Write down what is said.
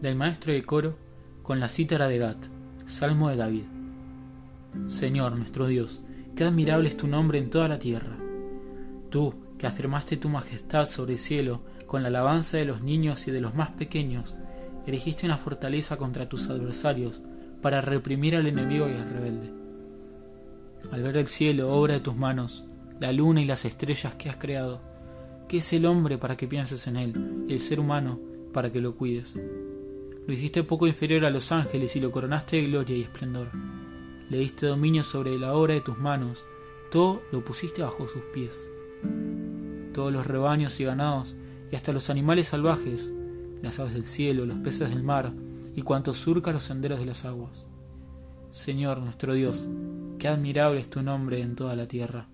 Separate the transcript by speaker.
Speaker 1: del maestro de coro con la cítara de Gat, Salmo de David. Señor nuestro Dios, qué admirable es tu nombre en toda la tierra. Tú, que afirmaste tu majestad sobre el cielo con la alabanza de los niños y de los más pequeños, erigiste una fortaleza contra tus adversarios para reprimir al enemigo y al rebelde. Al ver el cielo, obra de tus manos, la luna y las estrellas que has creado, ¿qué es el hombre para que pienses en él, y el ser humano para que lo cuides? Lo hiciste poco inferior a los ángeles y lo coronaste de gloria y esplendor. Le diste dominio sobre la obra de tus manos, todo lo pusiste bajo sus pies. Todos los rebaños y ganados, y hasta los animales salvajes, las aves del cielo, los peces del mar, y cuanto surca los senderos de las aguas. Señor nuestro Dios, qué admirable es tu nombre en toda la tierra.